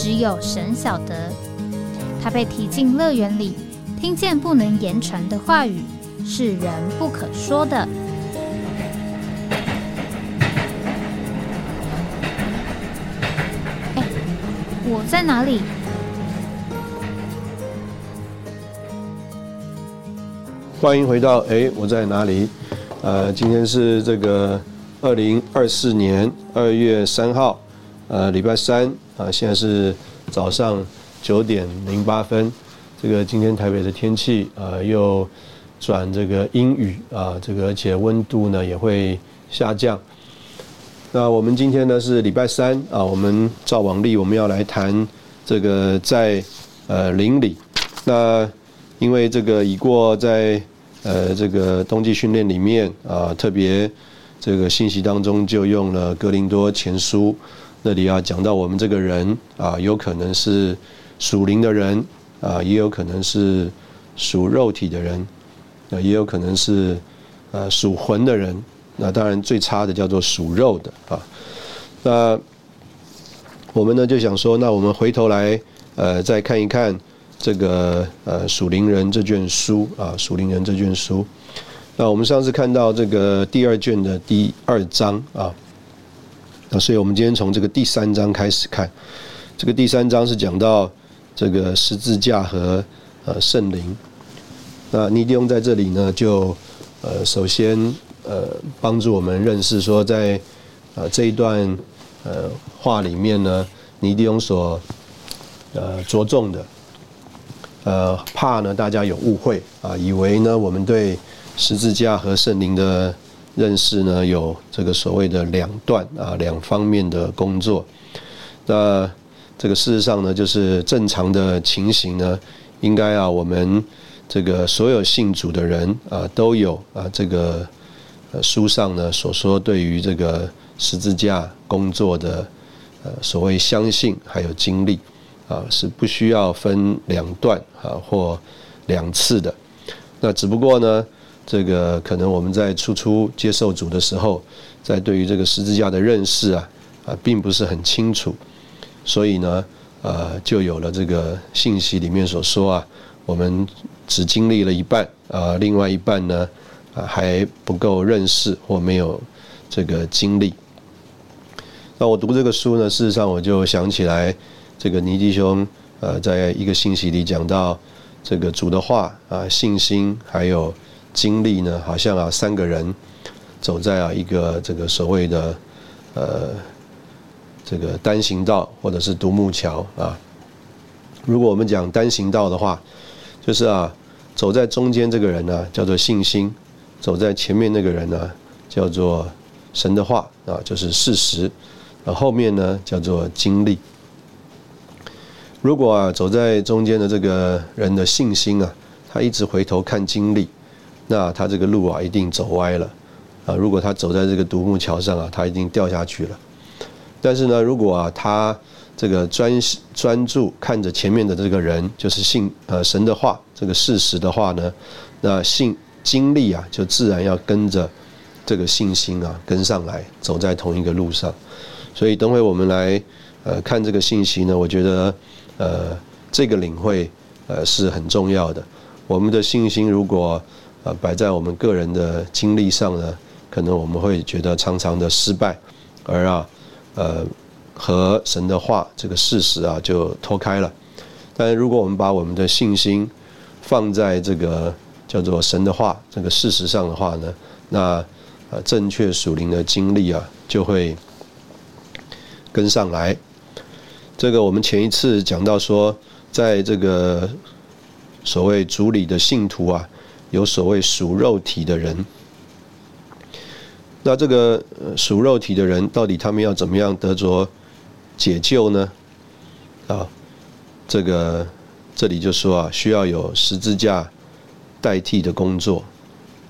只有神晓得，他被提进乐园里，听见不能言传的话语，是人不可说的。哎，我在哪里？欢迎回到哎，我在哪里？呃，今天是这个二零二四年二月三号，呃，礼拜三。啊，现在是早上九点零八分。这个今天台北的天气啊，又转这个阴雨啊，这个而且温度呢也会下降。那我们今天呢是礼拜三啊，我们照往例我们要来谈这个在呃邻里。那因为这个已过在呃这个冬季训练里面啊，特别这个信息当中就用了格林多前书。这里啊，讲到我们这个人啊，有可能是属灵的人啊，也有可能是属肉体的人，啊，也有可能是呃属魂的人。那当然最差的叫做属肉的啊。那我们呢就想说，那我们回头来呃再看一看这个呃属灵人这卷书啊，属灵人这卷书。那我们上次看到这个第二卷的第二章啊。那所以我们今天从这个第三章开始看，这个第三章是讲到这个十字架和呃圣灵。那尼迪翁在这里呢，就呃首先呃帮助我们认识说，在呃这一段呃话里面呢，尼迪翁所呃着重的，呃怕呢大家有误会啊，以为呢我们对十字架和圣灵的。认识呢有这个所谓的两段啊两方面的工作，那这个事实上呢就是正常的情形呢，应该啊我们这个所有信主的人啊都有啊这个书上呢所说对于这个十字架工作的呃所谓相信还有经历啊是不需要分两段啊或两次的，那只不过呢。这个可能我们在初初接受主的时候，在对于这个十字架的认识啊啊，并不是很清楚，所以呢，呃，就有了这个信息里面所说啊，我们只经历了一半啊，另外一半呢啊还不够认识或没有这个经历。那我读这个书呢，事实上我就想起来，这个尼基兄呃，在一个信息里讲到这个主的话啊，信心还有。经历呢，好像啊，三个人走在啊一个这个所谓的呃这个单行道或者是独木桥啊。如果我们讲单行道的话，就是啊走在中间这个人呢叫做信心，走在前面那个人呢叫做神的话啊，就是事实，啊后面呢叫做经历。如果啊走在中间的这个人的信心啊，他一直回头看经历。那他这个路啊，一定走歪了啊！如果他走在这个独木桥上啊，他一定掉下去了。但是呢，如果啊，他这个专专注看着前面的这个人，就是信呃神的话，这个事实的话呢，那信经历啊，就自然要跟着这个信心啊跟上来，走在同一个路上。所以等会我们来呃看这个信息呢，我觉得呃这个领会呃是很重要的。我们的信心如果啊，摆在我们个人的经历上呢，可能我们会觉得常常的失败，而啊，呃，和神的话这个事实啊就脱开了。但如果我们把我们的信心放在这个叫做神的话这个事实上的话呢，那呃正确属灵的经历啊就会跟上来。这个我们前一次讲到说，在这个所谓主里的信徒啊。有所谓属肉体的人，那这个属肉体的人，到底他们要怎么样得着解救呢？啊，这个这里就说啊，需要有十字架代替的工作，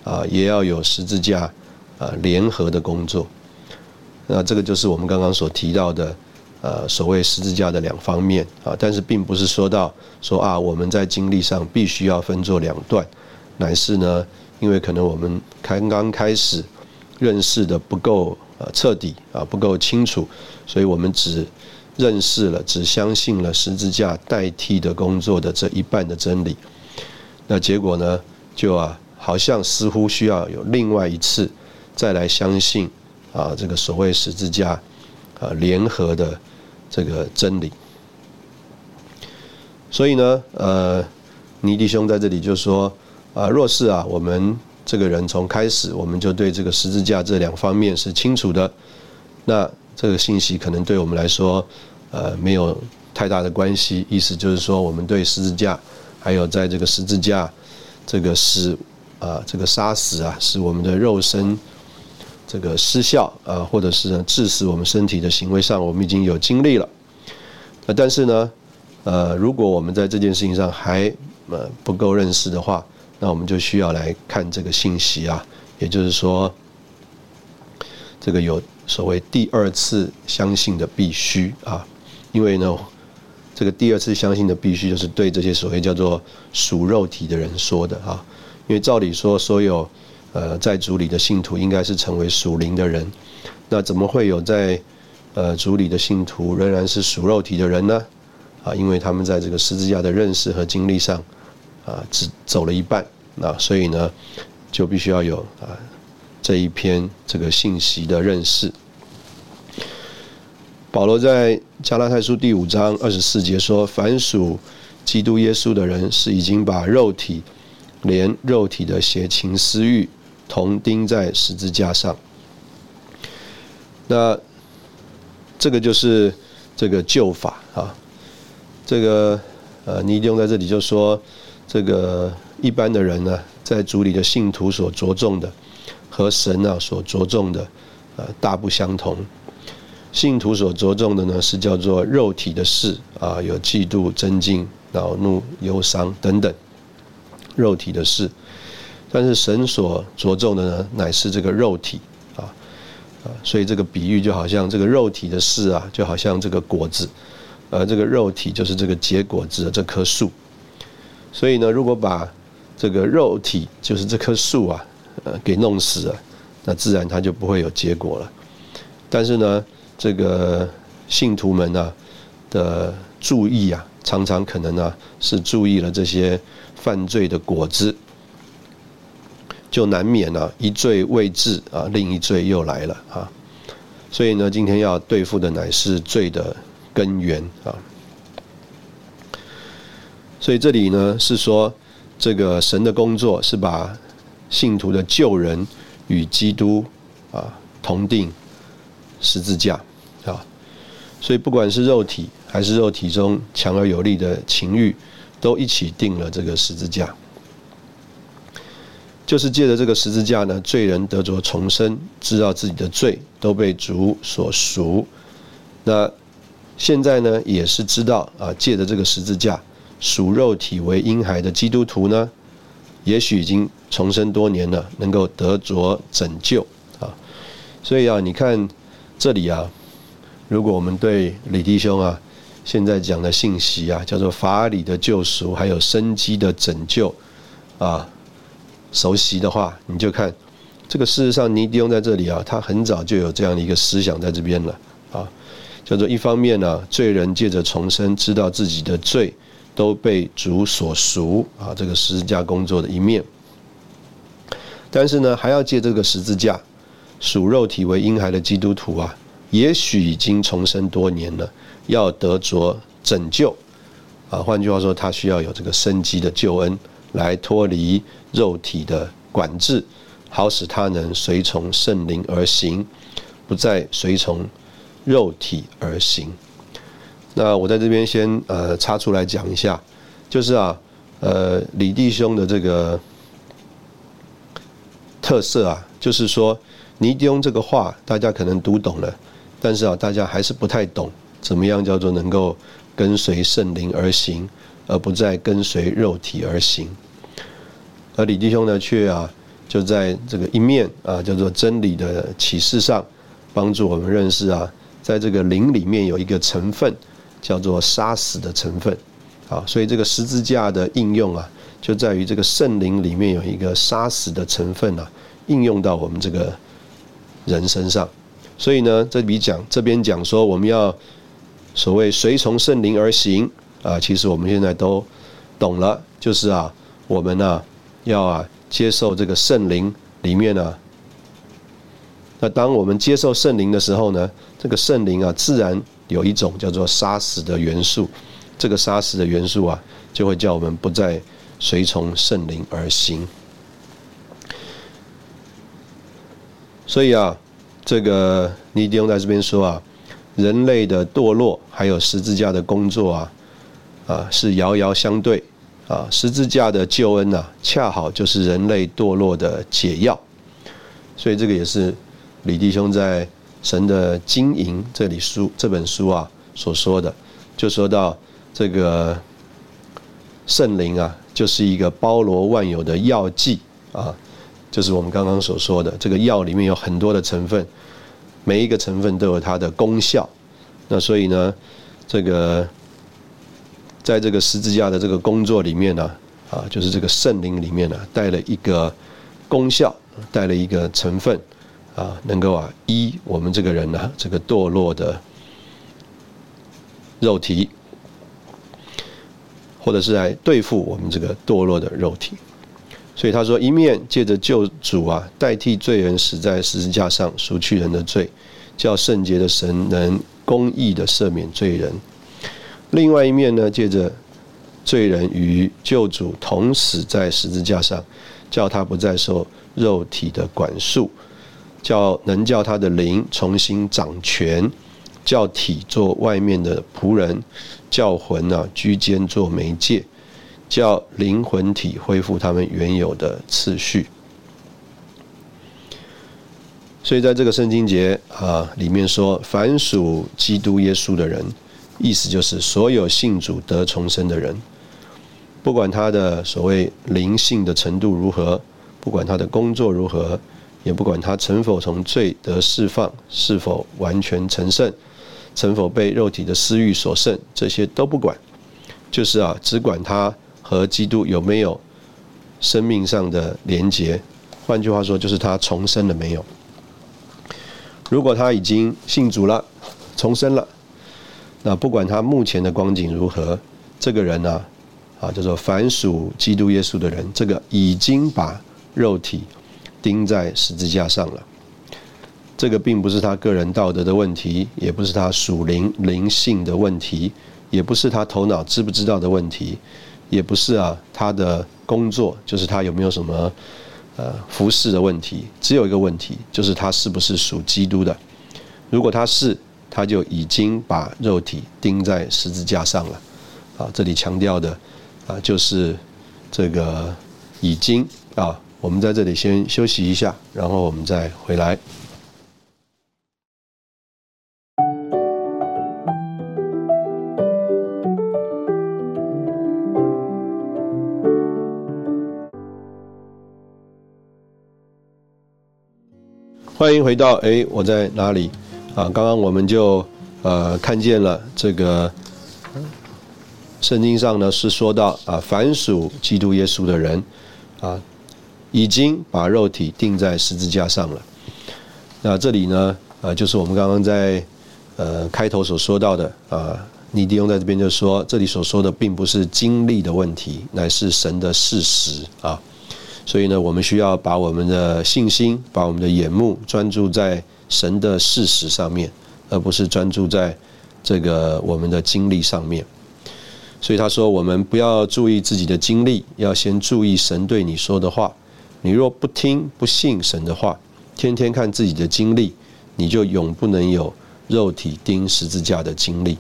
啊，也要有十字架啊联合的工作。那这个就是我们刚刚所提到的，呃，所谓十字架的两方面啊。但是并不是说到说啊，我们在经历上必须要分作两段，乃是呢，因为可能我们刚刚开始认识的不够呃彻底啊，不够清楚，所以我们只认识了，只相信了十字架代替的工作的这一半的真理。那结果呢，就啊，好像似乎需要有另外一次再来相信。啊，这个所谓十字架啊联合的这个真理，所以呢，呃，尼弟兄在这里就说啊，若是啊，我们这个人从开始我们就对这个十字架这两方面是清楚的，那这个信息可能对我们来说呃没有太大的关系。意思就是说，我们对十字架还有在这个十字架这个使啊这个杀死啊，使我们的肉身。这个失效啊，或者是致死我们身体的行为上，我们已经有经历了。呃，但是呢，呃，如果我们在这件事情上还呃不够认识的话，那我们就需要来看这个信息啊，也就是说，这个有所谓第二次相信的必须啊，因为呢，这个第二次相信的必须就是对这些所谓叫做属肉体的人说的啊，因为照理说所有。呃，在主里的信徒应该是成为属灵的人，那怎么会有在呃主里的信徒仍然是属肉体的人呢？啊，因为他们在这个十字架的认识和经历上啊，只走了一半，那所以呢，就必须要有啊这一篇这个信息的认识。保罗在加拉太书第五章二十四节说：“凡属基督耶稣的人，是已经把肉体连肉体的邪情私欲。”同钉在十字架上，那这个就是这个旧法啊。这个呃，尼丁在这里就说，这个一般的人呢，在主里的信徒所着重的，和神啊所着重的，呃，大不相同。信徒所着重的呢，是叫做肉体的事啊，有嫉妒、尊敬、恼怒、忧伤等等，肉体的事。但是神所着重的呢，乃是这个肉体啊啊，所以这个比喻就好像这个肉体的事啊，就好像这个果子，而这个肉体就是这个结果子的这棵树。所以呢，如果把这个肉体就是这棵树啊，呃，给弄死了，那自然它就不会有结果了。但是呢，这个信徒们呢的注意啊，常常可能呢是注意了这些犯罪的果子。就难免呢，一罪未治啊，另一罪又来了啊。所以呢，今天要对付的乃是罪的根源啊。所以这里呢是说，这个神的工作是把信徒的救人与基督啊同定十字架啊。所以不管是肉体还是肉体中强而有力的情欲，都一起定了这个十字架。就是借着这个十字架呢，罪人得着重生，知道自己的罪都被主所赎。那现在呢，也是知道啊，借着这个十字架，属肉体为婴孩的基督徒呢，也许已经重生多年了，能够得着拯救啊。所以啊，你看这里啊，如果我们对李弟兄啊现在讲的信息啊，叫做法理的救赎，还有生机的拯救啊。熟悉的话，你就看这个。事实上，尼迪翁在这里啊，他很早就有这样的一个思想在这边了啊，叫做一方面呢，罪人借着重生，知道自己的罪都被主所赎啊，这个十字架工作的一面。但是呢，还要借这个十字架，属肉体为婴孩的基督徒啊，也许已经重生多年了，要得着拯救啊。换句话说，他需要有这个生机的救恩。来脱离肉体的管制，好使他能随从圣灵而行，不再随从肉体而行。那我在这边先呃插出来讲一下，就是啊呃李弟兄的这个特色啊，就是说尼迪翁这个话大家可能读懂了，但是啊大家还是不太懂怎么样叫做能够跟随圣灵而行，而不再跟随肉体而行。而李弟兄呢，却啊，就在这个一面啊，叫做真理的启示上，帮助我们认识啊，在这个灵里面有一个成分，叫做杀死的成分。啊，所以这个十字架的应用啊，就在于这个圣灵里面有一个杀死的成分啊，应用到我们这个人身上。所以呢，这里讲这边讲说，我们要所谓随从圣灵而行啊，其实我们现在都懂了，就是啊，我们呢要啊接受这个圣灵里面呢，那当我们接受圣灵的时候呢，这个圣灵啊，自然有一种叫做杀死的元素。这个杀死的元素啊，就会叫我们不再随从圣灵而行。所以啊，这个尼迪翁在这边说啊，人类的堕落还有十字架的工作啊，啊是遥遥相对啊。十字架的救恩呐，恰好就是人类堕落的解药。所以这个也是李弟兄在《神的经营》这里书这本书啊所说的，就说到。这个圣灵啊，就是一个包罗万有的药剂啊，就是我们刚刚所说的，这个药里面有很多的成分，每一个成分都有它的功效。那所以呢，这个在这个十字架的这个工作里面呢，啊，就是这个圣灵里面呢，带了一个功效，带了一个成分啊，能够啊医我们这个人呢，这个堕落的肉体。或者是来对付我们这个堕落的肉体，所以他说：一面借着救主啊，代替罪人死在十字架上，赎去人的罪，叫圣洁的神能公义的赦免罪人；另外一面呢，借着罪人与救主同死在十字架上，叫他不再受肉体的管束，叫能叫他的灵重新掌权。叫体做外面的仆人，叫魂啊居间做媒介，叫灵魂体恢复他们原有的次序。所以在这个圣经节啊里面说，凡属基督耶稣的人，意思就是所有信主得重生的人，不管他的所谓灵性的程度如何，不管他的工作如何，也不管他成否从罪得释放，是否完全成圣。成否被肉体的私欲所胜，这些都不管，就是啊，只管他和基督有没有生命上的连结。换句话说，就是他重生了没有。如果他已经信主了，重生了，那不管他目前的光景如何，这个人呢，啊，叫做凡属基督耶稣的人，这个已经把肉体钉在十字架上了。这个并不是他个人道德的问题，也不是他属灵灵性的问题，也不是他头脑知不知道的问题，也不是啊他的工作，就是他有没有什么呃服饰的问题。只有一个问题，就是他是不是属基督的。如果他是，他就已经把肉体钉在十字架上了。啊，这里强调的啊就是这个已经啊。我们在这里先休息一下，然后我们再回来。欢迎回到哎，我在哪里？啊，刚刚我们就呃看见了这个圣经上呢是说到啊，凡属基督耶稣的人啊，已经把肉体钉在十字架上了。那这里呢，呃，就是我们刚刚在呃开头所说到的啊，尼迪翁在这边就说，这里所说的并不是经历的问题，乃是神的事实啊。所以呢，我们需要把我们的信心、把我们的眼目专注在神的事实上面，而不是专注在这个我们的经历上面。所以他说，我们不要注意自己的经历，要先注意神对你说的话。你若不听、不信神的话，天天看自己的经历，你就永不能有肉体钉十字架的经历。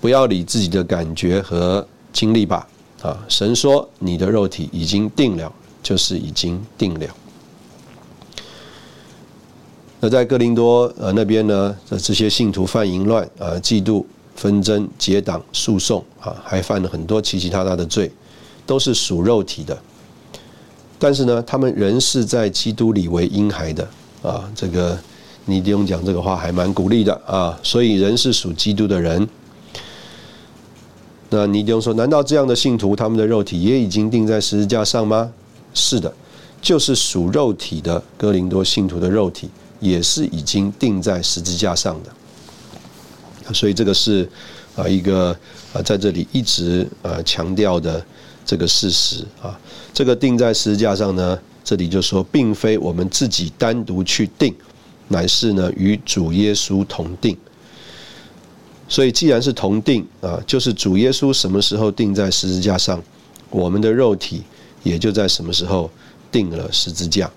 不要理自己的感觉和经历吧。啊，神说你的肉体已经定了。就是已经定了。那在哥林多呃那边呢，这些信徒犯淫乱啊，嫉妒纷争、结党、诉讼啊，还犯了很多其其他他的罪，都是属肉体的。但是呢，他们仍是在基督里为婴孩的啊。这个尼迪翁讲这个话还蛮鼓励的啊。所以人是属基督的人。那尼迪翁说：“难道这样的信徒，他们的肉体也已经钉在十字架上吗？”是的，就是属肉体的哥林多信徒的肉体，也是已经钉在十字架上的。所以这个是啊一个啊在这里一直啊强调的这个事实啊。这个钉在十字架上呢，这里就说，并非我们自己单独去定，乃是呢与主耶稣同定。所以既然是同定啊，就是主耶稣什么时候钉在十字架上，我们的肉体。也就在什么时候定了十字架？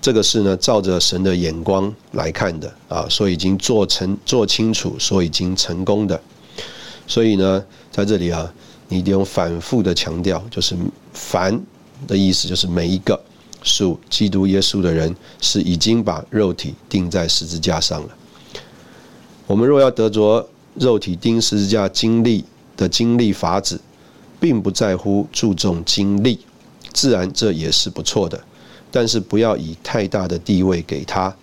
这个是呢，照着神的眼光来看的啊，说已经做成、做清楚，说已经成功的。所以呢，在这里啊，你得用反复的强调，就是“凡”的意思，就是每一个属基督耶稣的人，是已经把肉体钉在十字架上了。我们若要得着肉体钉十字架经历的经历法子。并不在乎注重经历，自然这也是不错的，但是不要以太大的地位给他，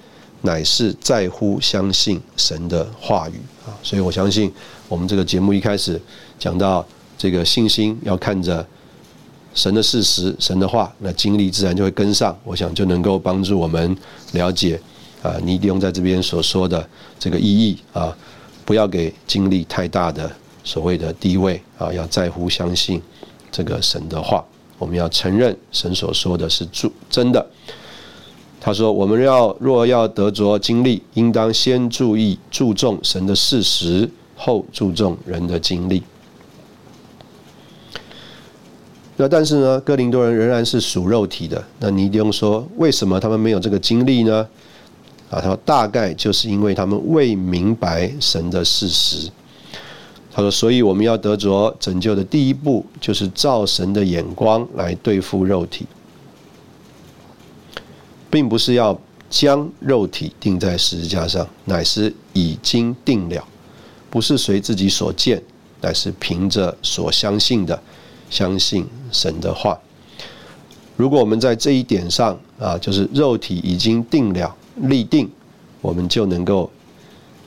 乃是在乎相信神的话语啊。所以我相信我们这个节目一开始讲到这个信心要看着神的事实、神的话，那经历自然就会跟上。我想就能够帮助我们了解啊，尼迪翁在这边所说的这个意义啊，不要给经历太大的。所谓的地位啊，要在乎相信这个神的话，我们要承认神所说的是主真的。他说：“我们要若要得着经历，应当先注意注重神的事实，后注重人的经历。”那但是呢，哥林多人仍然是属肉体的。那尼丁说：“为什么他们没有这个经历呢？”啊，他说：“大概就是因为他们未明白神的事实。”他说：“所以我们要得着拯救的第一步，就是照神的眼光来对付肉体，并不是要将肉体钉在十字架上，乃是已经定了，不是随自己所见，乃是凭着所相信的，相信神的话。如果我们在这一点上啊，就是肉体已经定了立定，我们就能够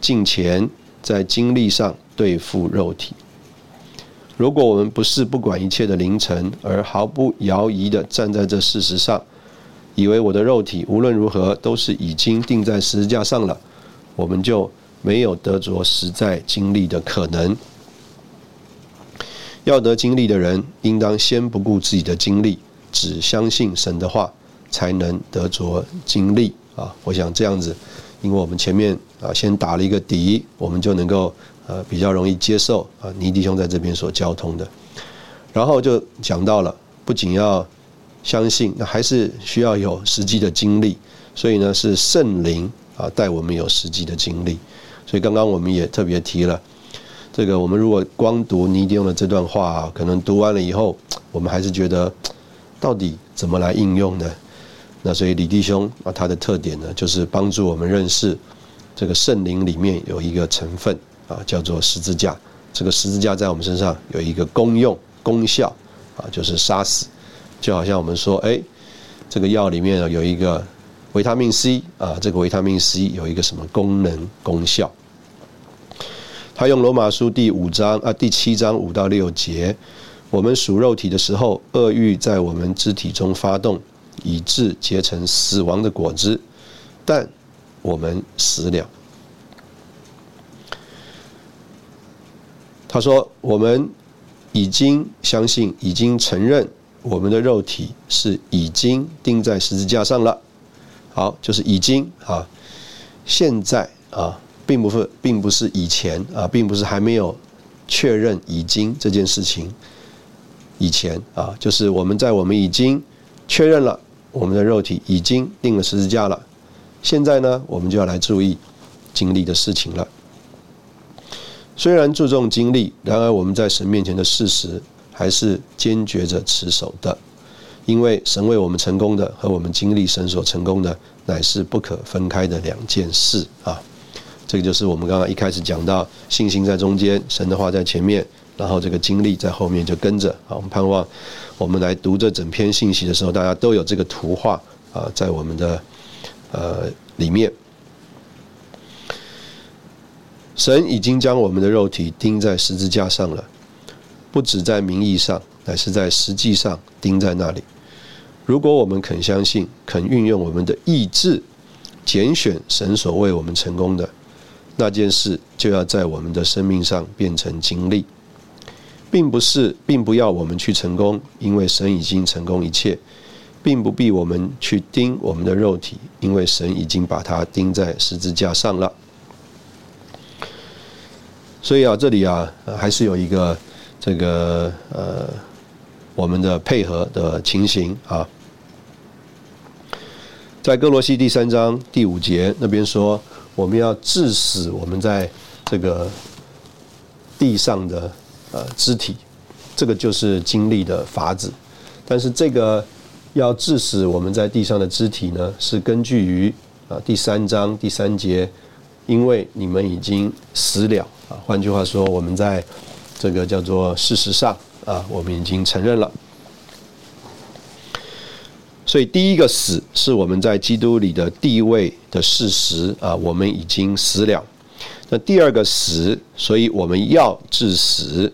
进前在经历上。”对付肉体。如果我们不是不管一切的凌晨，而毫不摇移的站在这事实上，以为我的肉体无论如何都是已经钉在十字架上了，我们就没有得着实在经历的可能。要得经历的人，应当先不顾自己的经历，只相信神的话，才能得着经历啊！我想这样子，因为我们前面啊先打了一个底，我们就能够。呃，比较容易接受啊，尼弟兄在这边所交通的，然后就讲到了，不仅要相信，那还是需要有实际的经历，所以呢是圣灵啊带我们有实际的经历，所以刚刚我们也特别提了，这个我们如果光读尼弟兄的这段话，可能读完了以后，我们还是觉得到底怎么来应用呢？那所以李弟兄啊，他的特点呢，就是帮助我们认识这个圣灵里面有一个成分。啊，叫做十字架。这个十字架在我们身上有一个功用、功效，啊，就是杀死。就好像我们说，哎，这个药里面有一个维他命 C，啊，这个维他命 C 有一个什么功能、功效？他用罗马书第五章啊，第七章五到六节，我们属肉体的时候，恶欲在我们肢体中发动，以致结成死亡的果子，但我们死了。他说：“我们已经相信，已经承认，我们的肉体是已经钉在十字架上了。好，就是已经啊。现在啊，并不是，并不是以前啊，并不是还没有确认已经这件事情。以前啊，就是我们在我们已经确认了我们的肉体已经钉了十字架了。现在呢，我们就要来注意经历的事情了。”虽然注重经历，然而我们在神面前的事实还是坚决着持守的，因为神为我们成功的和我们经历神所成功的乃是不可分开的两件事啊。这个就是我们刚刚一开始讲到，信心在中间，神的话在前面，然后这个经历在后面就跟着。好，我们盼望我们来读这整篇信息的时候，大家都有这个图画啊，在我们的呃里面。神已经将我们的肉体钉在十字架上了，不止在名义上，乃是在实际上钉在那里。如果我们肯相信，肯运用我们的意志，拣选神所为我们成功的那件事，就要在我们的生命上变成经历，并不是，并不要我们去成功，因为神已经成功一切，并不必我们去钉我们的肉体，因为神已经把它钉在十字架上了。所以啊，这里啊，还是有一个这个呃，我们的配合的情形啊。在哥罗西第三章第五节那边说，我们要致死我们在这个地上的呃肢体，这个就是经历的法子。但是这个要致死我们在地上的肢体呢，是根据于啊第三章第三节，因为你们已经死了。啊，换句话说，我们在这个叫做事实上啊，我们已经承认了。所以第一个死是我们在基督里的地位的事实啊，我们已经死了。那第二个死，所以我们要致死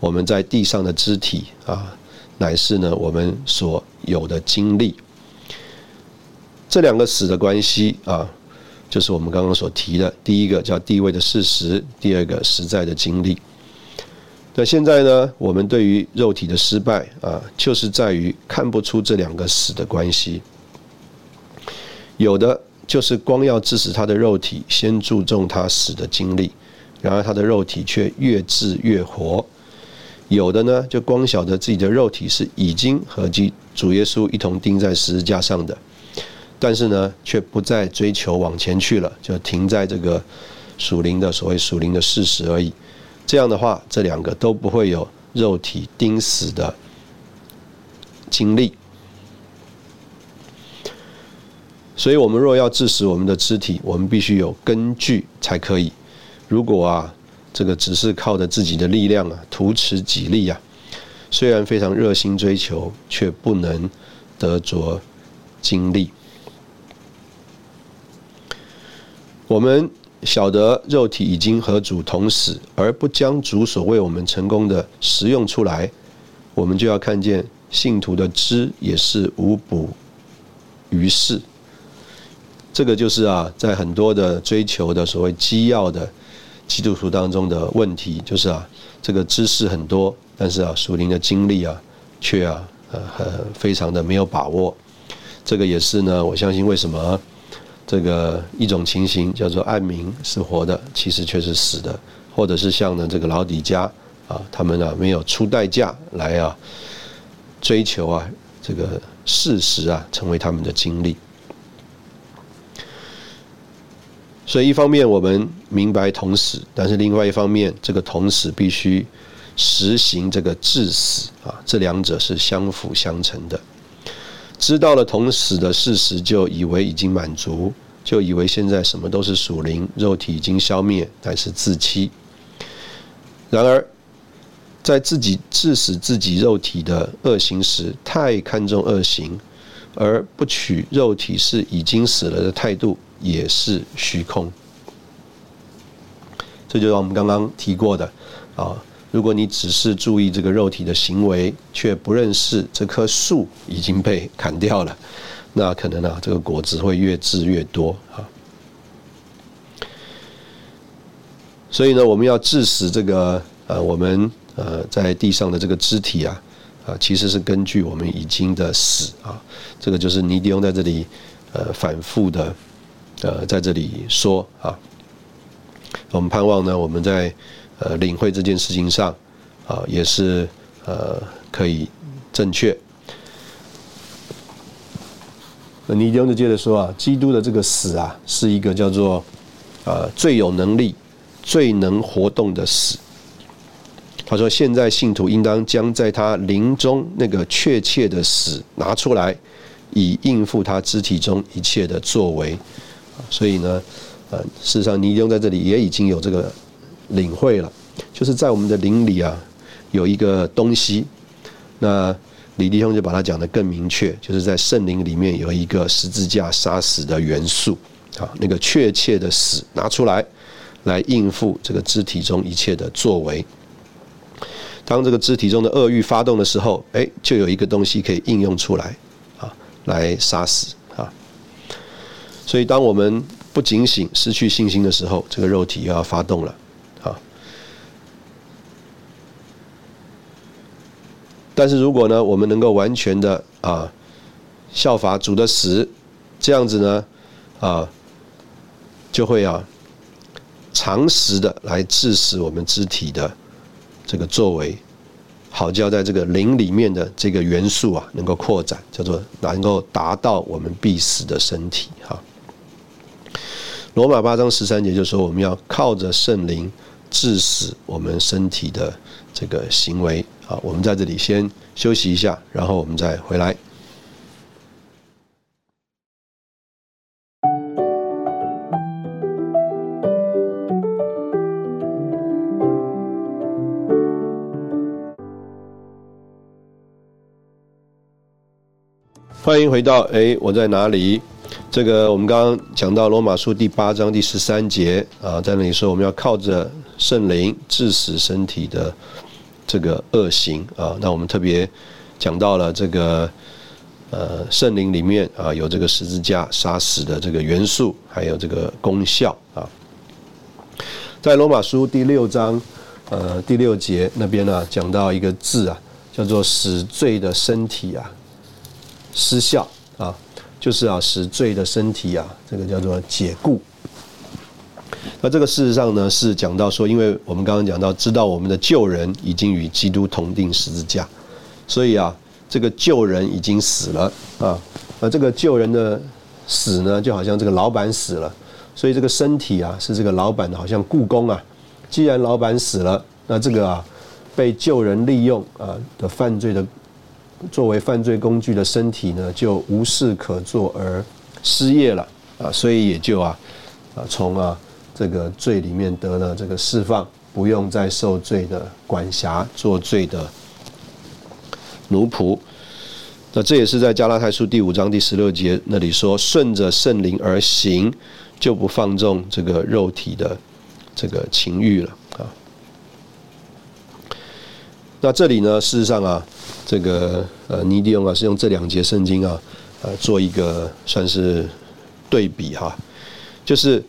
我们在地上的肢体啊，乃是呢我们所有的经历。这两个死的关系啊。就是我们刚刚所提的，第一个叫地位的事实，第二个实在的经历。那现在呢，我们对于肉体的失败啊，就是在于看不出这两个死的关系。有的就是光要致死他的肉体，先注重他死的经历，然而他的肉体却越治越活；有的呢，就光晓得自己的肉体是已经和基主耶稣一同钉在十字架上的。但是呢，却不再追求往前去了，就停在这个属灵的所谓属灵的事实而已。这样的话，这两个都不会有肉体钉死的经历。所以，我们若要致死我们的肢体，我们必须有根据才可以。如果啊，这个只是靠着自己的力量啊，图持己利啊，虽然非常热心追求，却不能得着经历。我们晓得肉体已经和主同死，而不将主所为我们成功的实用出来，我们就要看见信徒的知也是无补于事。这个就是啊，在很多的追求的所谓基要的基督徒当中的问题，就是啊，这个知识很多，但是啊，属灵的经历啊，却啊，呃，非常的没有把握。这个也是呢，我相信为什么。这个一种情形叫做暗明是活的，其实却是死的，或者是像呢这个老底家啊，他们呢没有出代价来啊追求啊这个事实啊成为他们的经历。所以一方面我们明白同死，但是另外一方面这个同死必须实行这个致死啊，这两者是相辅相成的。知道了同死的事实，就以为已经满足，就以为现在什么都是属灵，肉体已经消灭，乃是自欺。然而，在自己致死自己肉体的恶行时，太看重恶行，而不取肉体是已经死了的态度，也是虚空。这就是我们刚刚提过的啊。如果你只是注意这个肉体的行为，却不认识这棵树已经被砍掉了，那可能呢，这个果子会越治越多啊。所以呢，我们要致死这个呃，我们呃在地上的这个肢体啊，啊，其实是根据我们已经的死啊，这个就是尼迪翁在这里呃反复的呃在这里说啊，我们盼望呢，我们在。呃，领会这件事情上，啊，也是呃可以正确。那尼迪翁就接着说啊，基督的这个死啊，是一个叫做啊最有能力、最能活动的死。他说，现在信徒应当将在他临终那个确切的死拿出来，以应付他肢体中一切的作为。所以呢，呃，事实上尼迪翁在这里也已经有这个领会了，就是在我们的灵里啊有一个东西，那李弟兄就把它讲得更明确，就是在圣灵里面有一个十字架杀死的元素，啊，那个确切的死拿出来，来应付这个肢体中一切的作为。当这个肢体中的恶欲发动的时候，哎，就有一个东西可以应用出来，啊，来杀死啊。所以，当我们不警醒、失去信心的时候，这个肉体又要发动了，啊。但是如果呢，我们能够完全的啊效法主的死，这样子呢，啊，就会啊常识的来致使我们肢体的。这个作为，好叫在这个灵里面的这个元素啊，能够扩展，叫做能够达到我们必死的身体哈。罗马八章十三节就说，我们要靠着圣灵致死我们身体的这个行为啊。我们在这里先休息一下，然后我们再回来。欢迎回到哎，我在哪里？这个我们刚刚讲到罗马书第八章第十三节啊，在那里说我们要靠着圣灵致死身体的这个恶行啊。那我们特别讲到了这个呃圣灵里面啊有这个十字架杀死的这个元素，还有这个功效啊。在罗马书第六章呃第六节那边呢，讲到一个字啊，叫做使罪的身体啊。失效啊，就是啊，使罪的身体啊，这个叫做解雇。那这个事实上呢，是讲到说，因为我们刚刚讲到，知道我们的旧人已经与基督同定十字架，所以啊，这个旧人已经死了啊。那这个旧人的死呢，就好像这个老板死了，所以这个身体啊，是这个老板的，好像故宫啊。既然老板死了，那这个啊，被旧人利用啊的犯罪的。作为犯罪工具的身体呢，就无事可做而失业了啊，所以也就啊啊从啊这个罪里面得了这个释放，不用再受罪的管辖，做罪的奴仆。那这也是在加拉太书第五章第十六节那里说，顺着圣灵而行，就不放纵这个肉体的这个情欲了啊。那这里呢，事实上啊。这个呃，尼迪翁啊，是用这两节圣经啊，呃，做一个算是对比哈，就是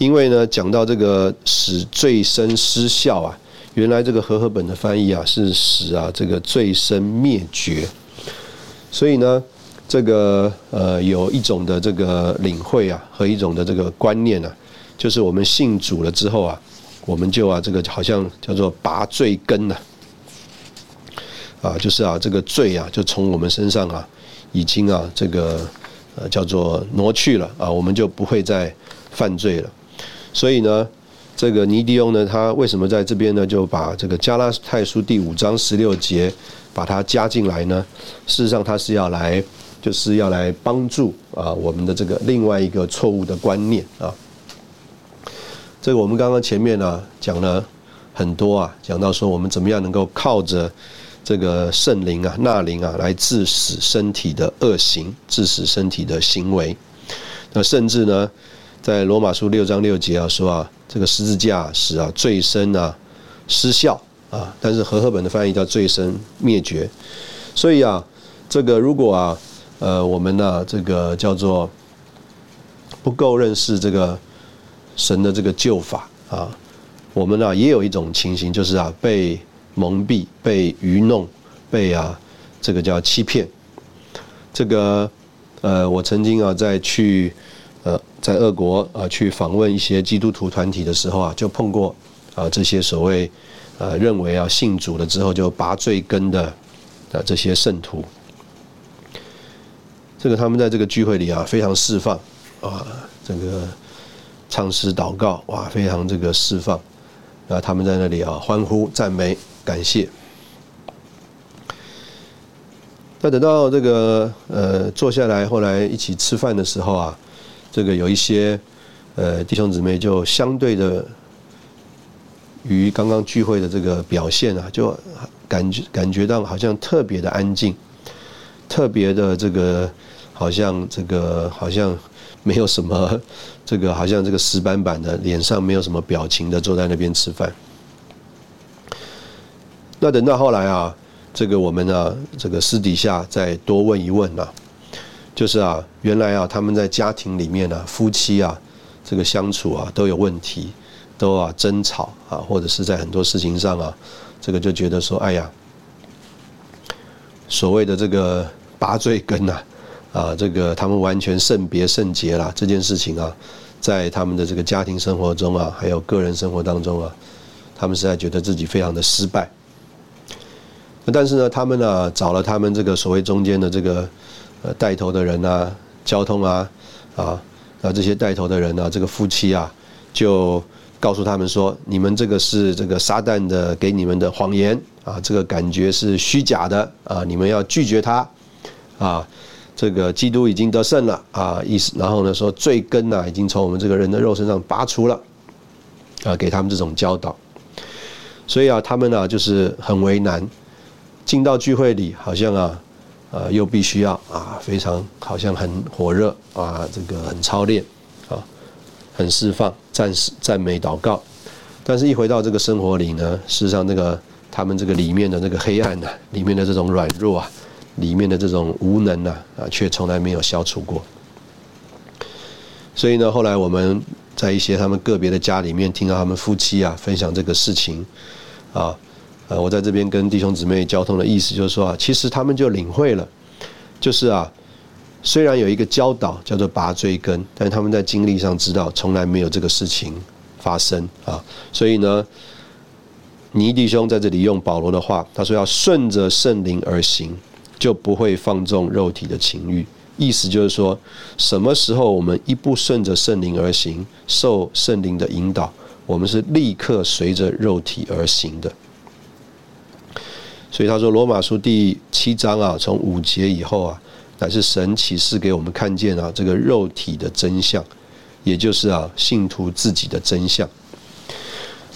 因为呢，讲到这个使罪身失效啊，原来这个和合本的翻译啊，是使啊这个罪身灭绝，所以呢，这个呃，有一种的这个领会啊，和一种的这个观念啊，就是我们信主了之后啊，我们就啊，这个好像叫做拔罪根呐。啊，就是啊，这个罪啊，就从我们身上啊，已经啊，这个呃叫做挪去了啊，我们就不会再犯罪了。所以呢，这个尼迪翁呢，他为什么在这边呢，就把这个加拉太书第五章十六节把它加进来呢？事实上，他是要来，就是要来帮助啊，我们的这个另外一个错误的观念啊。这个我们刚刚前面呢讲了很多啊，讲到说我们怎么样能够靠着。这个圣灵啊，纳灵啊，来致死身体的恶行，致死身体的行为。那甚至呢，在罗马书六章六节啊说啊，这个十字架使啊罪身啊失效啊，但是和合本的翻译叫罪身灭绝。所以啊，这个如果啊，呃，我们呢这个叫做不够认识这个神的这个救法啊，我们呢也有一种情形，就是啊被。蒙蔽、被愚弄、被啊，这个叫欺骗。这个呃，我曾经啊，在去呃，在俄国啊，去访问一些基督徒团体的时候啊，就碰过啊这些所谓呃认为啊信主了之后就拔罪根的啊这些圣徒。这个他们在这个聚会里啊，非常释放啊，这个唱诗祷告哇，非常这个释放。那，他们在那里啊欢呼赞美。感谢。那等到这个呃坐下来，后来一起吃饭的时候啊，这个有一些呃，弟兄姊妹就相对的与刚刚聚会的这个表现啊，就感觉感觉到好像特别的安静，特别的这个好像这个好像没有什么这个好像这个石板板的脸上没有什么表情的坐在那边吃饭。那等到后来啊，这个我们呢，这个私底下再多问一问啊，就是啊，原来啊，他们在家庭里面呢，夫妻啊，这个相处啊都有问题，都啊争吵啊，或者是在很多事情上啊，这个就觉得说，哎呀，所谓的这个八罪根呐，啊，这个他们完全圣别圣洁了这件事情啊，在他们的这个家庭生活中啊，还有个人生活当中啊，他们实在觉得自己非常的失败。但是呢，他们呢找了他们这个所谓中间的这个呃带头的人啊，交通啊，啊，那这些带头的人呢，这个夫妻啊，就告诉他们说，你们这个是这个撒旦的给你们的谎言啊，这个感觉是虚假的啊，你们要拒绝他啊，这个基督已经得胜了啊，意思，然后呢说罪根呐已经从我们这个人的肉身上拔除了啊，给他们这种教导，所以啊，他们呢就是很为难。进到聚会里，好像啊，呃，又必须要啊，非常好像很火热啊，这个很操练啊，很释放、赞赞美、祷告。但是，一回到这个生活里呢，事实上，那个他们这个里面的那个黑暗呢，里面的这种软弱啊，里面的这种无能啊，啊，却从来没有消除过。所以呢，后来我们在一些他们个别的家里面，听到他们夫妻啊分享这个事情啊。呃，我在这边跟弟兄姊妹交通的意思就是说啊，其实他们就领会了，就是啊，虽然有一个教导叫做拔追根，但他们在经历上知道从来没有这个事情发生啊，所以呢，尼弟兄在这里用保罗的话，他说要顺着圣灵而行，就不会放纵肉体的情欲。意思就是说，什么时候我们一不顺着圣灵而行，受圣灵的引导，我们是立刻随着肉体而行的。所以他说，《罗马书》第七章啊，从五节以后啊，乃是神启示给我们看见啊，这个肉体的真相，也就是啊，信徒自己的真相。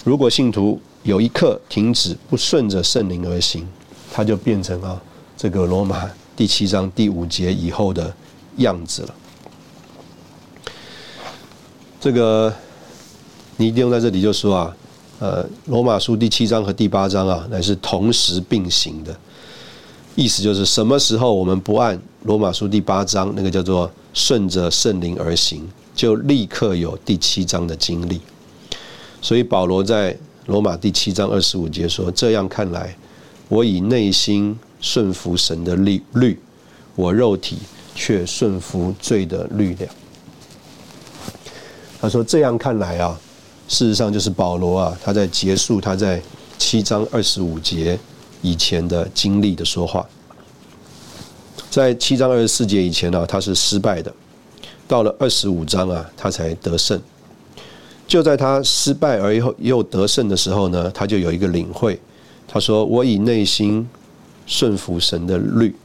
如果信徒有一刻停止不顺着圣灵而行，他就变成啊，这个罗马第七章第五节以后的样子了。这个你一定在这里就说啊。呃，罗马书第七章和第八章啊，乃是同时并行的。意思就是什么时候我们不按罗马书第八章那个叫做顺着圣灵而行，就立刻有第七章的经历。所以保罗在罗马第七章二十五节说：“这样看来，我以内心顺服神的律律，我肉体却顺服罪的律了。”他说：“这样看来啊。”事实上，就是保罗啊，他在结束他在七章二十五节以前的经历的说话。在七章二十四节以前呢，他是失败的；到了二十五章啊，他才得胜。就在他失败而又又得胜的时候呢，他就有一个领会。他说：“我以内心顺服神的律，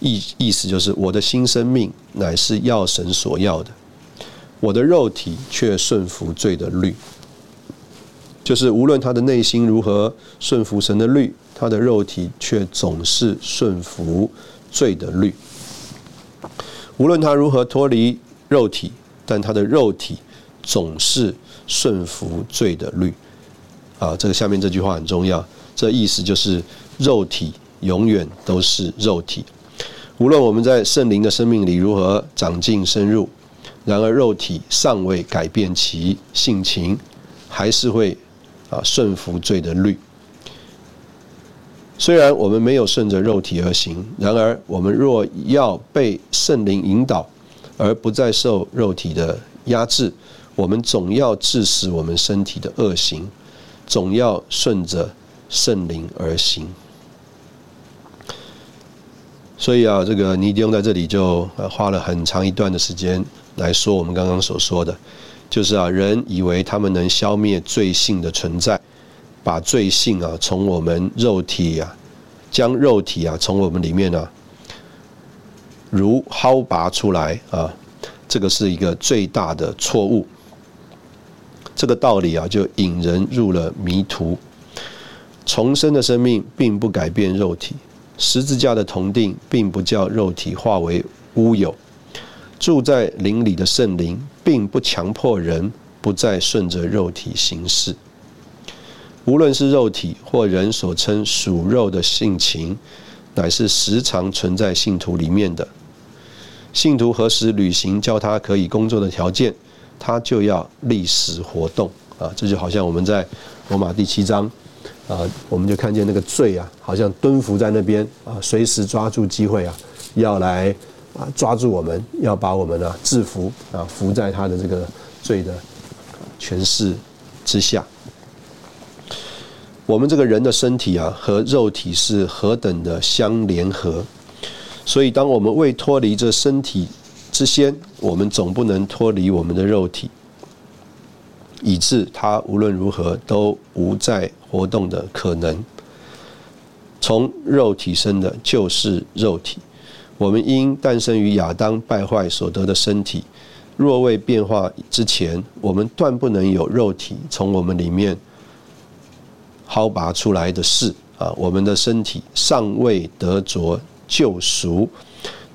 意意思就是我的新生命乃是要神所要的。”我的肉体却顺服罪的律，就是无论他的内心如何顺服神的律，他的肉体却总是顺服罪的律。无论他如何脱离肉体，但他的肉体总是顺服罪的律。啊，这个下面这句话很重要，这意思就是肉体永远都是肉体，无论我们在圣灵的生命里如何长进深入。然而，肉体尚未改变其性情，还是会啊顺服罪的律。虽然我们没有顺着肉体而行，然而我们若要被圣灵引导，而不再受肉体的压制，我们总要致使我们身体的恶行，总要顺着圣灵而行。所以啊，这个尼迪翁在这里就花了很长一段的时间。来说，我们刚刚所说的，就是啊，人以为他们能消灭罪性的存在，把罪性啊从我们肉体啊，将肉体啊从我们里面呢，如薅拔出来啊，这个是一个最大的错误。这个道理啊，就引人入了迷途。重生的生命并不改变肉体，十字架的铜锭并不叫肉体化为乌有。住在灵里的圣灵，并不强迫人不再顺着肉体行事。无论是肉体或人所称属肉的性情，乃是时常存在信徒里面的。信徒何时履行叫他可以工作的条件，他就要立时活动啊！这就好像我们在罗马第七章啊，我们就看见那个罪啊，好像蹲伏在那边啊，随时抓住机会啊，要来。啊，抓住我们，要把我们呢制服啊，服在他的这个罪的权势之下。我们这个人的身体啊，和肉体是何等的相联合，所以当我们未脱离这身体之先，我们总不能脱离我们的肉体，以致他无论如何都无再活动的可能。从肉体生的，就是肉体。我们因诞生于亚当败坏所得的身体，若未变化之前，我们断不能有肉体从我们里面薅拔出来的事啊！我们的身体尚未得着救赎，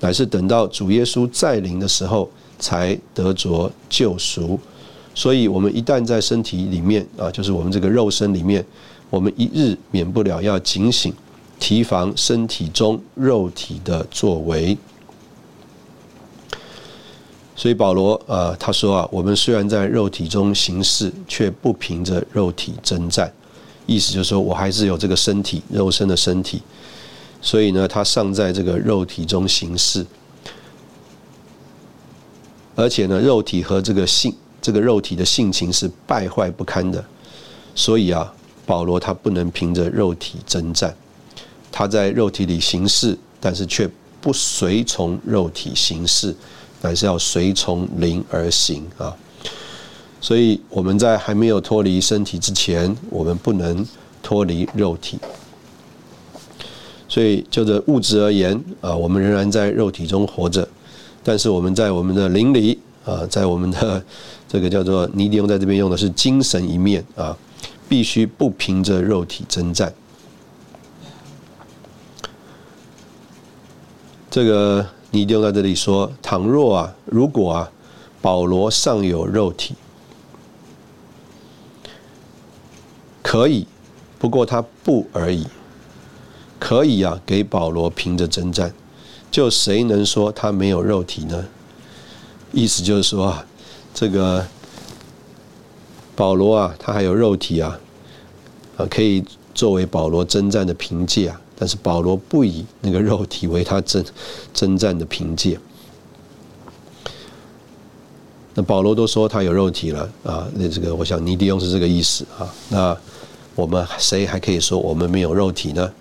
乃是等到主耶稣再临的时候才得着救赎。所以，我们一旦在身体里面啊，就是我们这个肉身里面，我们一日免不了要警醒。提防身体中肉体的作为，所以保罗啊，他说啊，我们虽然在肉体中行事，却不凭着肉体征战。意思就是说我还是有这个身体，肉身的身体。所以呢，他尚在这个肉体中行事，而且呢，肉体和这个性，这个肉体的性情是败坏不堪的。所以啊，保罗他不能凭着肉体征战。他在肉体里行事，但是却不随从肉体行事，乃是要随从灵而行啊。所以我们在还没有脱离身体之前，我们不能脱离肉体。所以就着物质而言啊，我们仍然在肉体中活着，但是我们在我们的灵里啊，在我们的这个叫做尼迪翁在这边用的是精神一面啊，必须不凭着肉体征战。这个你丢在这里说：倘若啊，如果啊，保罗尚有肉体，可以，不过他不而已。可以啊，给保罗凭着征战，就谁能说他没有肉体呢？意思就是说啊，这个保罗啊，他还有肉体啊，啊，可以作为保罗征战的凭借啊。但是保罗不以那个肉体为他征征战的凭借。那保罗都说他有肉体了啊，那这个我想尼迪翁是这个意思啊。那我们谁还可以说我们没有肉体呢？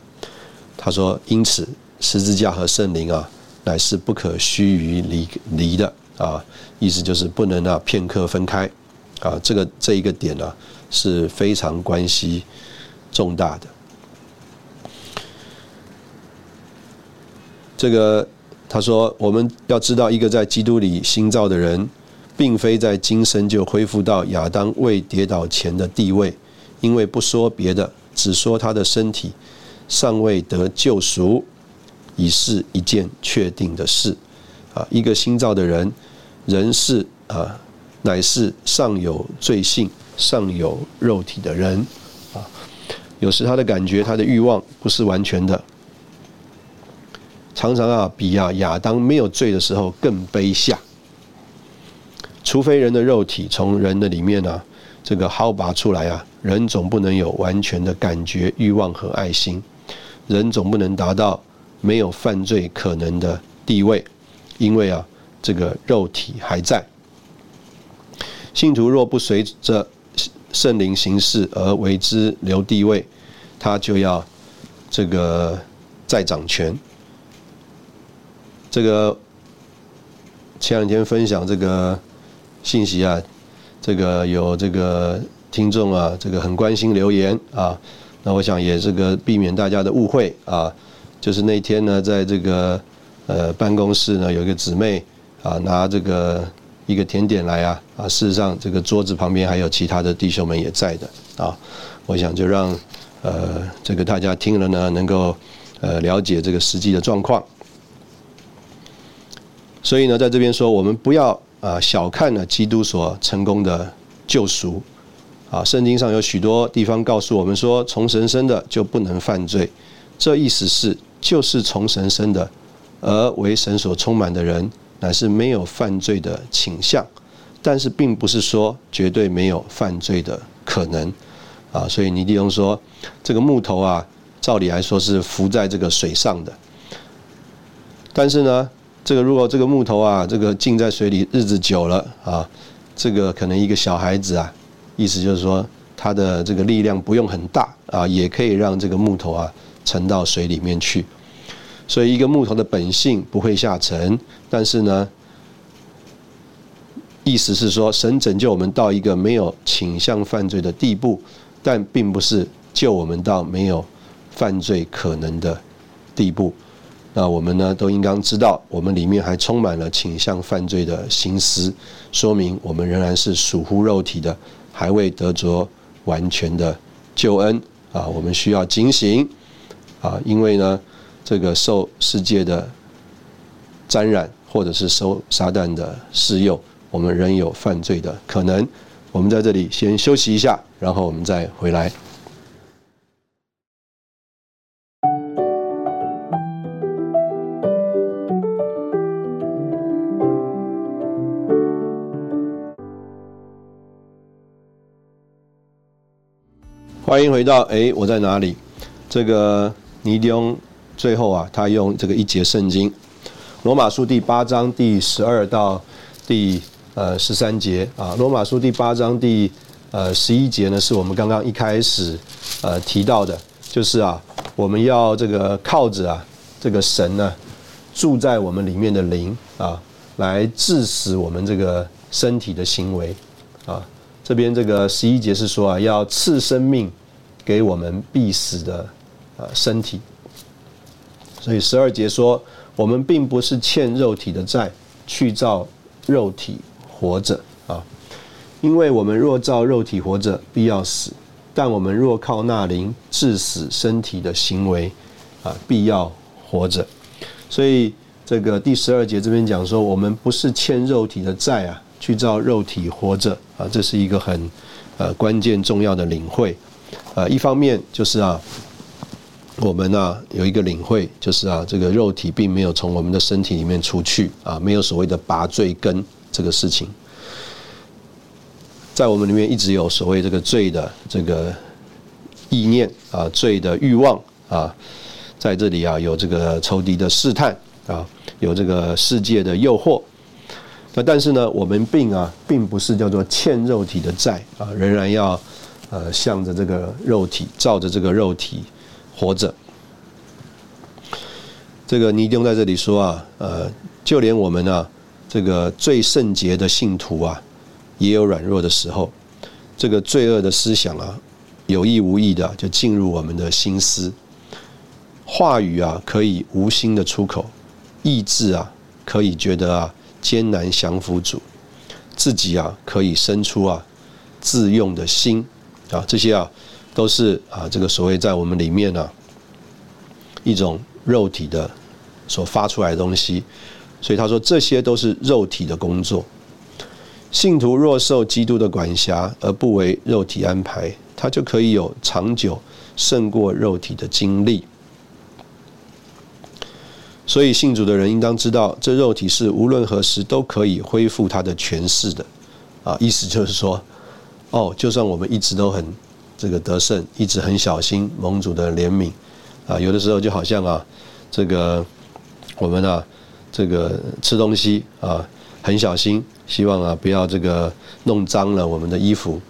他说：“因此十字架和圣灵啊，乃是不可须臾离离的啊。意思就是不能啊片刻分开啊。这个这一个点呢是非常关系重大的。”这个他说，我们要知道，一个在基督里新造的人，并非在今生就恢复到亚当未跌倒前的地位，因为不说别的，只说他的身体尚未得救赎，已是一件确定的事。啊，一个新造的人，人是啊，乃是尚有罪性、尚有肉体的人。啊，有时他的感觉、他的欲望不是完全的。常常啊，比啊亚当没有罪的时候更卑下。除非人的肉体从人的里面呢，这个薅拔出来啊，人总不能有完全的感觉、欲望和爱心。人总不能达到没有犯罪可能的地位，因为啊，这个肉体还在。信徒若不随着圣灵行事而为之留地位，他就要这个再掌权。这个前两天分享这个信息啊，这个有这个听众啊，这个很关心留言啊，那我想也这个避免大家的误会啊，就是那天呢，在这个呃办公室呢，有一个姊妹啊，拿这个一个甜点来啊啊！事实上，这个桌子旁边还有其他的弟兄们也在的啊。我想就让呃这个大家听了呢，能够呃了解这个实际的状况。所以呢，在这边说，我们不要啊小看了基督所成功的救赎啊。圣经上有许多地方告诉我们说，从神生的就不能犯罪。这意思是，就是从神生的，而为神所充满的人。乃是没有犯罪的倾向，但是并不是说绝对没有犯罪的可能啊。所以尼迪翁说，这个木头啊，照理来说是浮在这个水上的，但是呢，这个如果这个木头啊，这个浸在水里日子久了啊，这个可能一个小孩子啊，意思就是说他的这个力量不用很大啊，也可以让这个木头啊沉到水里面去。所以，一个木头的本性不会下沉，但是呢，意思是说，神拯救我们到一个没有倾向犯罪的地步，但并不是救我们到没有犯罪可能的地步。那我们呢，都应当知道，我们里面还充满了倾向犯罪的心思，说明我们仍然是属乎肉体的，还未得着完全的救恩啊！我们需要警醒啊，因为呢。这个受世界的沾染，或者是受撒旦的施诱，我们仍有犯罪的可能。我们在这里先休息一下，然后我们再回来。欢迎回到哎，我在哪里？这个尼迪翁。最后啊，他用这个一节圣经，《罗马书》第八章第十二到第呃十三节啊，《罗马书》第八章第呃十一节呢，是我们刚刚一开始呃提到的，就是啊，我们要这个靠着啊这个神呢住在我们里面的灵啊，来致死我们这个身体的行为啊。这边这个十一节是说啊，要赐生命给我们必死的呃身体。所以十二节说，我们并不是欠肉体的债，去造肉体活着啊。因为我们若造肉体活着，必要死；但我们若靠那灵致死身体的行为，啊，必要活着。所以这个第十二节这边讲说，我们不是欠肉体的债啊，去造肉体活着啊，这是一个很呃关键重要的领会。呃，一方面就是啊。我们呢有一个领会，就是啊，这个肉体并没有从我们的身体里面出去啊，没有所谓的拔罪根这个事情，在我们里面一直有所谓这个罪的这个意念啊，罪的欲望啊，在这里啊有这个仇敌的试探啊，有这个世界的诱惑，那但是呢，我们并啊并不是叫做欠肉体的债啊，仍然要呃向着这个肉体，照着这个肉体。活着，这个尼丁在这里说啊，呃，就连我们啊，这个最圣洁的信徒啊，也有软弱的时候。这个罪恶的思想啊，有意无意的就进入我们的心思。话语啊，可以无心的出口；意志啊，可以觉得啊艰难降服主；自己啊，可以生出啊自用的心啊，这些啊。都是啊，这个所谓在我们里面呢，一种肉体的所发出来的东西，所以他说这些都是肉体的工作。信徒若受基督的管辖而不为肉体安排，他就可以有长久胜过肉体的经历。所以信主的人应当知道，这肉体是无论何时都可以恢复它的权势的。啊，意思就是说，哦，就算我们一直都很。这个得胜一直很小心，盟主的怜悯啊，有的时候就好像啊，这个我们啊，这个吃东西啊，很小心，希望啊不要这个弄脏了我们的衣服。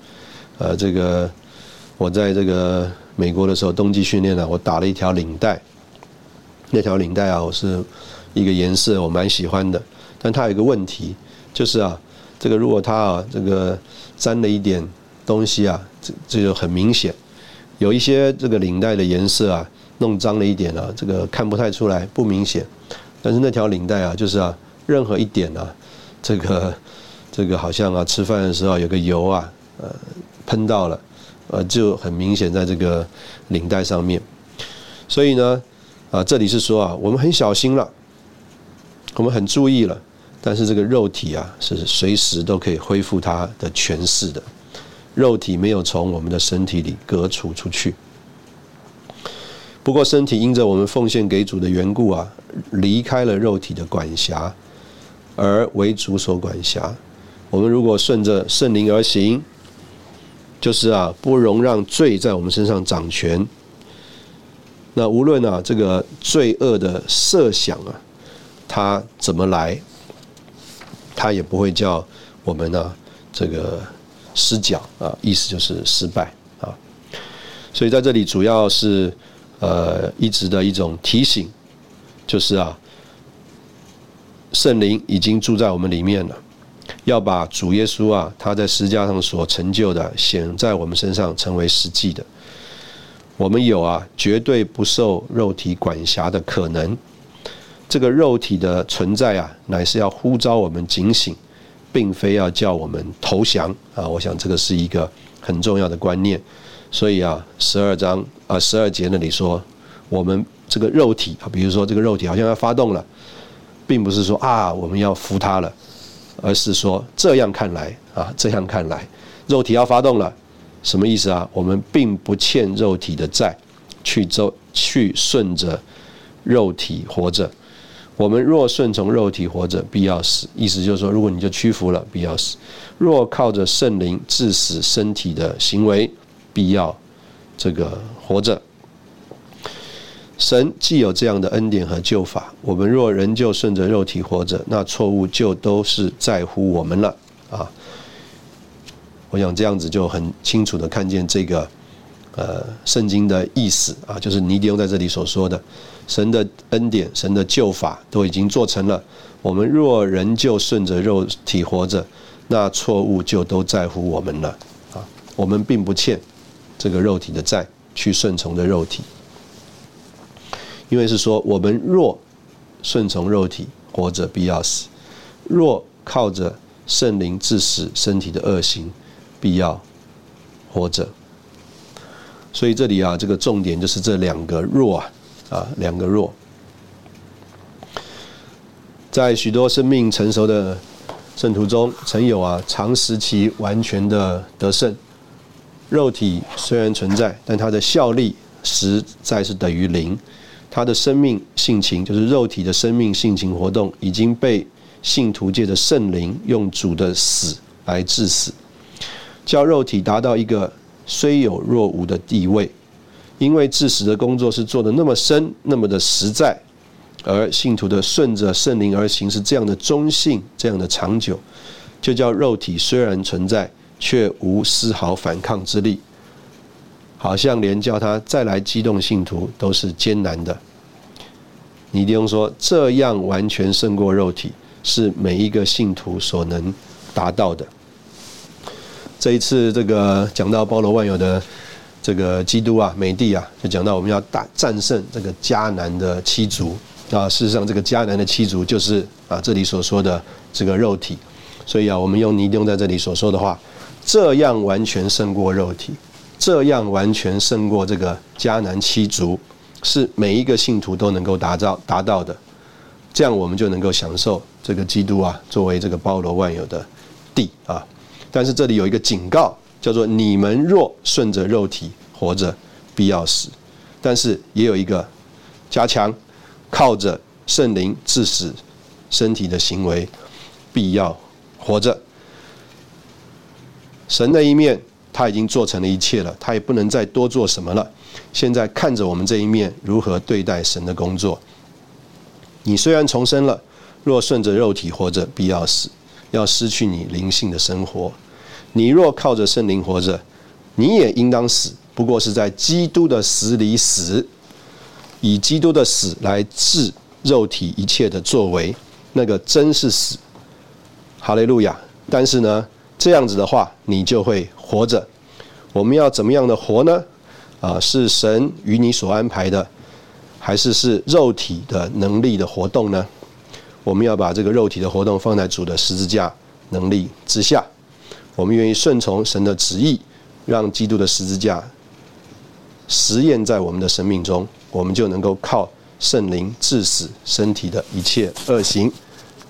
呃，这个我在这个美国的时候冬季训练呢，我打了一条领带，那条领带啊，我是一个颜色我蛮喜欢的，但它有一个问题，就是啊，这个如果它啊这个沾了一点。东西啊，这这就很明显，有一些这个领带的颜色啊，弄脏了一点啊，这个看不太出来，不明显。但是那条领带啊，就是啊，任何一点啊，这个这个好像啊，吃饭的时候有个油啊，呃，喷到了，呃，就很明显在这个领带上面。所以呢，啊，这里是说啊，我们很小心了，我们很注意了，但是这个肉体啊，是随时都可以恢复它的权势的，肉体没有从我们的身体里隔除出去。不过身体因着我们奉献给主的缘故啊，离开了肉体的管辖，而为主所管辖。我们如果顺着圣灵而行，就是啊，不容让罪在我们身上掌权。那无论啊，这个罪恶的设想啊，它怎么来，它也不会叫我们呢这个失脚啊，意思就是失败啊。所以在这里主要是呃一直的一种提醒，就是啊，圣灵已经住在我们里面了。要把主耶稣啊，他在十字架上所成就的显在我们身上，成为实际的。我们有啊，绝对不受肉体管辖的可能。这个肉体的存在啊，乃是要呼召我们警醒，并非要叫我们投降啊。我想这个是一个很重要的观念。所以啊，十二章啊，十二节那里说，我们这个肉体啊，比如说这个肉体好像要发动了，并不是说啊，我们要服他了。而是说，这样看来啊，这样看来，肉体要发动了，什么意思啊？我们并不欠肉体的债，去周去顺着肉体活着。我们若顺从肉体活着，必要死。意思就是说，如果你就屈服了，必要死；若靠着圣灵致死身体的行为，必要这个活着。神既有这样的恩典和救法，我们若仍旧顺着肉体活着，那错误就都是在乎我们了啊！我想这样子就很清楚的看见这个呃圣经的意思啊，就是尼迪翁在这里所说的，神的恩典、神的救法都已经做成了。我们若仍旧顺着肉体活着，那错误就都在乎我们了啊！我们并不欠这个肉体的债，去顺从的肉体。因为是说，我们若顺从肉体活着，必要死；若靠着圣灵致死身体的恶行，必要活着。所以这里啊，这个重点就是这两个弱啊，啊，两个弱。在许多生命成熟的圣徒中，曾有啊长时期完全的得胜。肉体虽然存在，但它的效力实在是等于零。他的生命性情，就是肉体的生命性情活动，已经被信徒界的圣灵用主的死来致死，叫肉体达到一个虽有若无的地位。因为致死的工作是做的那么深，那么的实在，而信徒的顺着圣灵而行是这样的中性，这样的长久，就叫肉体虽然存在，却无丝毫反抗之力。好像连叫他再来激动信徒都是艰难的。尼迪翁说：“这样完全胜过肉体，是每一个信徒所能达到的。”这一次，这个讲到包罗万有的这个基督啊，美帝啊，就讲到我们要打战胜这个迦南的七族啊。事实上，这个迦南的七族就是啊这里所说的这个肉体。所以啊，我们用尼丁在这里所说的话：“这样完全胜过肉体。”这样完全胜过这个迦南七族，是每一个信徒都能够达到达到的。这样我们就能够享受这个基督啊，作为这个包罗万有的地啊。但是这里有一个警告，叫做你们若顺着肉体活着，必要死；但是也有一个加强，靠着圣灵致死身体的行为，必要活着。神的一面。他已经做成了一切了，他也不能再多做什么了。现在看着我们这一面如何对待神的工作。你虽然重生了，若顺着肉体活着，必要死，要失去你灵性的生活。你若靠着圣灵活着，你也应当死，不过是在基督的死里死，以基督的死来治肉体一切的作为，那个真是死。哈利路亚！但是呢？这样子的话，你就会活着。我们要怎么样的活呢？啊，是神与你所安排的，还是是肉体的能力的活动呢？我们要把这个肉体的活动放在主的十字架能力之下，我们愿意顺从神的旨意，让基督的十字架实验在我们的生命中，我们就能够靠圣灵致死身体的一切恶行。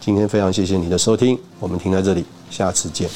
今天非常谢谢你的收听，我们停在这里，下次见。